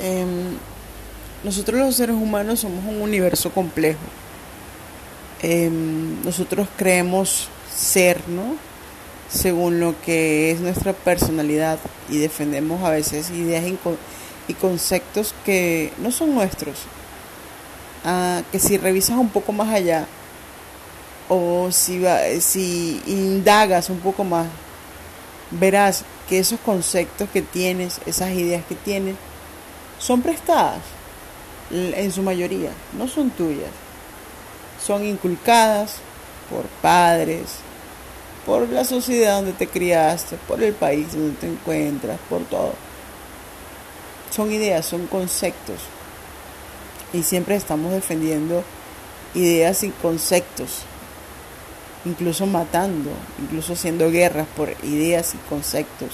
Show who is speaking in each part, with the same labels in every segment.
Speaker 1: Em, nosotros los seres humanos somos un universo complejo. Em, nosotros creemos ser, ¿no? Según lo que es nuestra personalidad y defendemos a veces ideas y conceptos que no son nuestros. Ah, que si revisas un poco más allá o si, si indagas un poco más, verás que esos conceptos que tienes, esas ideas que tienes, son prestadas en su mayoría, no son tuyas. Son inculcadas por padres, por la sociedad donde te criaste, por el país donde te encuentras, por todo. Son ideas, son conceptos. Y siempre estamos defendiendo ideas y conceptos, incluso matando, incluso haciendo guerras por ideas y conceptos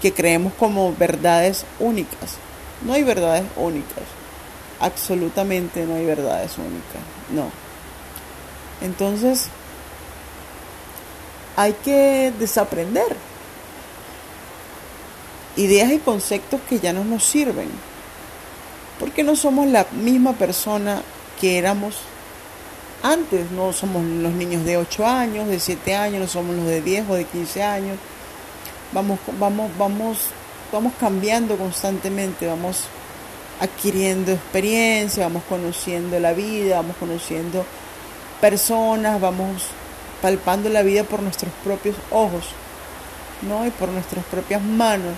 Speaker 1: que creemos como verdades únicas. No hay verdades únicas. Absolutamente no hay verdades únicas. No. Entonces, hay que desaprender ideas y conceptos que ya no nos sirven. Porque no somos la misma persona que éramos antes. No somos los niños de 8 años, de 7 años, no somos los de 10 o de 15 años. Vamos, vamos, vamos, vamos cambiando constantemente, vamos adquiriendo experiencia, vamos conociendo la vida, vamos conociendo personas, vamos palpando la vida por nuestros propios ojos, ¿no? Y por nuestras propias manos.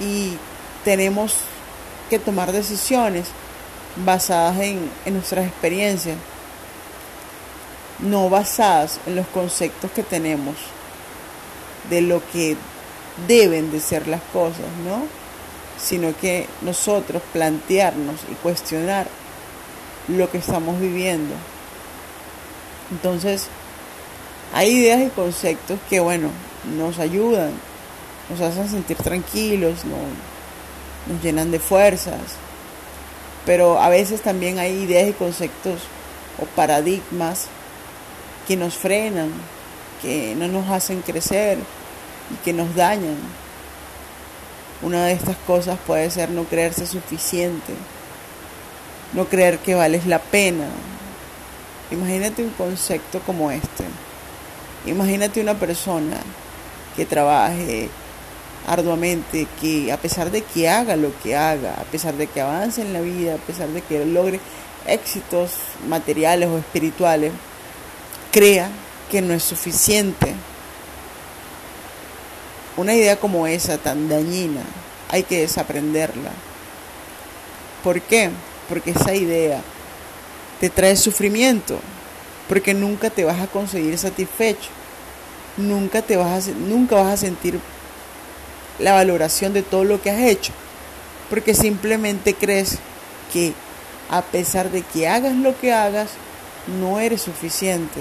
Speaker 1: Y tenemos que tomar decisiones basadas en, en nuestras experiencias, no basadas en los conceptos que tenemos de lo que deben de ser las cosas, ¿no? Sino que nosotros plantearnos y cuestionar lo que estamos viviendo. Entonces, hay ideas y conceptos que, bueno, nos ayudan, nos hacen sentir tranquilos, nos llenan de fuerzas, pero a veces también hay ideas y conceptos o paradigmas que nos frenan, que no nos hacen crecer y que nos dañan. Una de estas cosas puede ser no creerse suficiente, no creer que vales la pena. Imagínate un concepto como este. Imagínate una persona que trabaje arduamente, que a pesar de que haga lo que haga, a pesar de que avance en la vida, a pesar de que logre éxitos materiales o espirituales, crea que no es suficiente. Una idea como esa, tan dañina, hay que desaprenderla. ¿Por qué? Porque esa idea te trae sufrimiento, porque nunca te vas a conseguir satisfecho, nunca, te vas a, nunca vas a sentir la valoración de todo lo que has hecho, porque simplemente crees que a pesar de que hagas lo que hagas, no eres suficiente.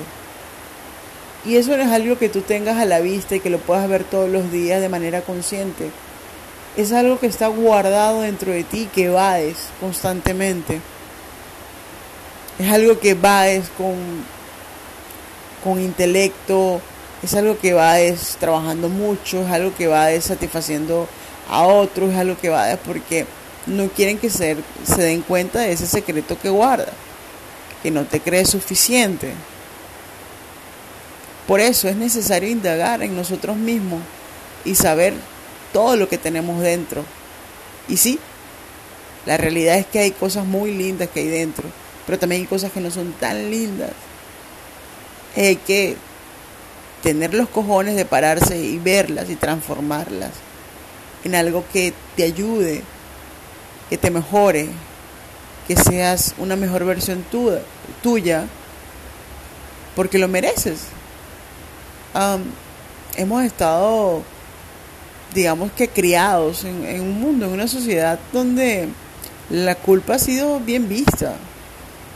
Speaker 1: Y eso no es algo que tú tengas a la vista y que lo puedas ver todos los días de manera consciente. Es algo que está guardado dentro de ti, que vades constantemente. Es algo que vades con, con intelecto, es algo que vades trabajando mucho, es algo que vades satisfaciendo a otros, es algo que vades porque no quieren que se, se den cuenta de ese secreto que guarda, que no te crees suficiente. Por eso es necesario indagar en nosotros mismos y saber todo lo que tenemos dentro. Y sí, la realidad es que hay cosas muy lindas que hay dentro, pero también hay cosas que no son tan lindas. Hay que tener los cojones de pararse y verlas y transformarlas en algo que te ayude, que te mejore, que seas una mejor versión tuya, tuya porque lo mereces hemos estado, digamos que criados en, un mundo, en una sociedad donde la culpa ha sido bien vista.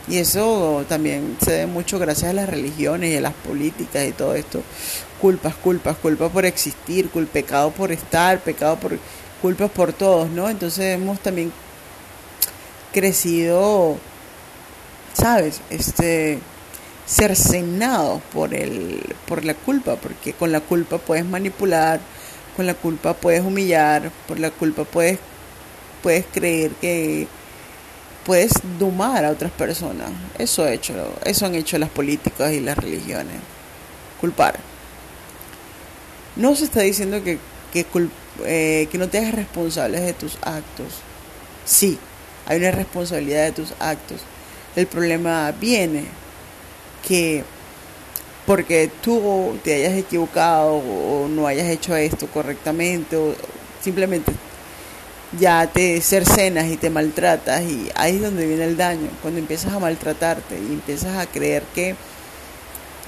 Speaker 1: Y eso también se debe mucho gracias a las religiones y a las políticas y todo esto. Culpas, culpas, culpas por existir, culpa, pecado por estar, pecado por culpas por todos, ¿no? Entonces hemos también crecido, ¿sabes? Este cercenados por, el, por la culpa, porque con la culpa puedes manipular, con la culpa puedes humillar, por la culpa puedes puedes creer que puedes domar a otras personas. Eso, hecho, eso han hecho las políticas y las religiones. Culpar. No se está diciendo que, que, eh, que no te hagas responsables de tus actos. Sí, hay una responsabilidad de tus actos. El problema viene que porque tú te hayas equivocado o no hayas hecho esto correctamente o simplemente ya te cercenas y te maltratas y ahí es donde viene el daño, cuando empiezas a maltratarte y empiezas a creer que,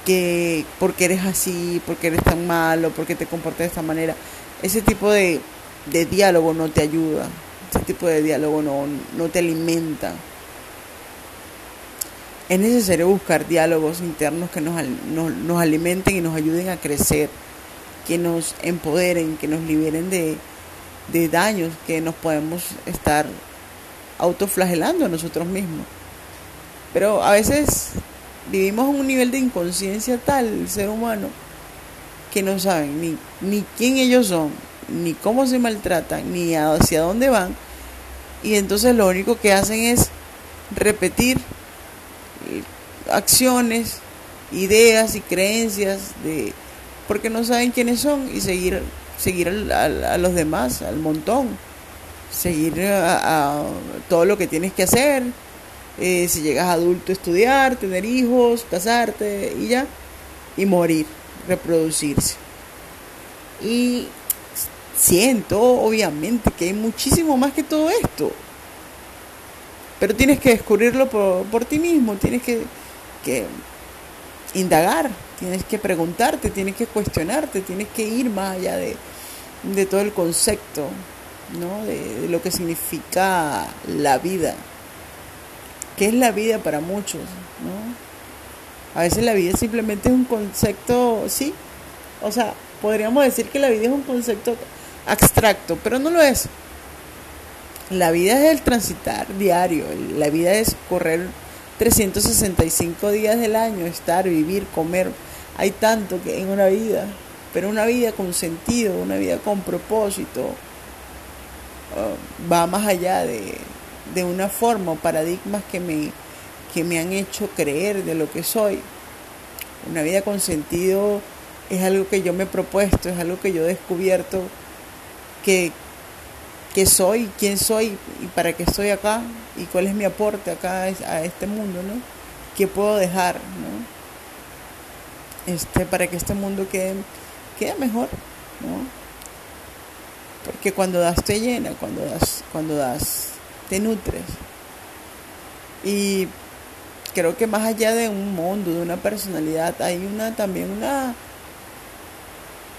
Speaker 1: que porque eres así, porque eres tan malo, porque te comportas de esta manera, ese tipo de, de diálogo no te ayuda, ese tipo de diálogo no, no te alimenta. Es necesario buscar diálogos internos que nos, nos, nos alimenten y nos ayuden a crecer, que nos empoderen, que nos liberen de, de daños que nos podemos estar autoflagelando a nosotros mismos. Pero a veces vivimos en un nivel de inconsciencia tal, el ser humano, que no saben ni, ni quién ellos son, ni cómo se maltratan, ni hacia dónde van. Y entonces lo único que hacen es repetir acciones, ideas y creencias de porque no saben quiénes son y seguir seguir a, los demás, al montón, seguir a, todo lo que tienes que hacer, eh, si llegas adulto estudiar, tener hijos, casarte y ya, y morir, reproducirse. Y siento, obviamente, que hay muchísimo más que todo esto. Pero tienes que descubrirlo por ti mismo, tienes que, que indagar, tienes que preguntarte, tienes que cuestionarte, tienes que ir más allá de, de todo el concepto, ¿no? De, lo que significa la vida. ¿Qué es la vida para muchos? ¿no? A veces la vida simplemente es un concepto, sí, o sea, podríamos decir que la vida es un concepto abstracto, pero no lo es. La vida es el transitar diario, la vida es correr 365 días del año, estar, vivir, comer. Hay tanto que en una vida, pero una vida con sentido, una vida con propósito, uh, va más allá de, de una forma o paradigmas que me, que me han hecho creer de lo que soy. Una vida con sentido es algo que yo me he propuesto, es algo que yo he descubierto que, que soy, quién soy y para qué estoy acá y cuál es mi aporte acá a este mundo, ¿no? ¿Qué puedo dejar, ¿no? Este, para que este mundo quede, quede mejor, ¿no? Porque cuando das te llena, cuando das, cuando das te nutres. Y creo que más allá de un mundo, de una personalidad, hay una también una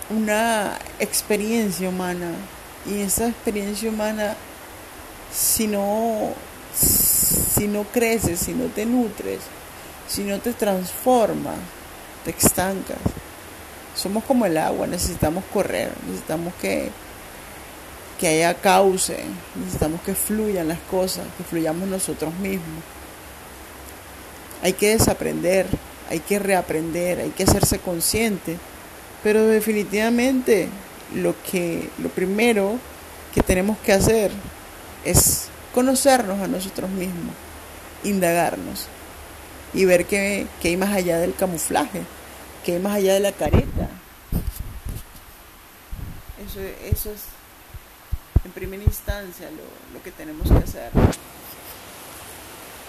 Speaker 1: una experiencia humana y esa experiencia humana si no si no creces, si no te nutres, si no te transformas, te estancas. Somos como el agua, necesitamos correr, necesitamos que, que haya cauce, necesitamos que fluyan las cosas, que fluyamos nosotros mismos. Hay que desaprender, hay que reaprender, hay que hacerse consciente, pero definitivamente lo que lo primero que tenemos que hacer es conocernos a nosotros mismos, indagarnos y ver qué, hay más allá del camuflaje, qué hay más allá de la careta. Eso, eso es en primera instancia lo, lo que tenemos que hacer.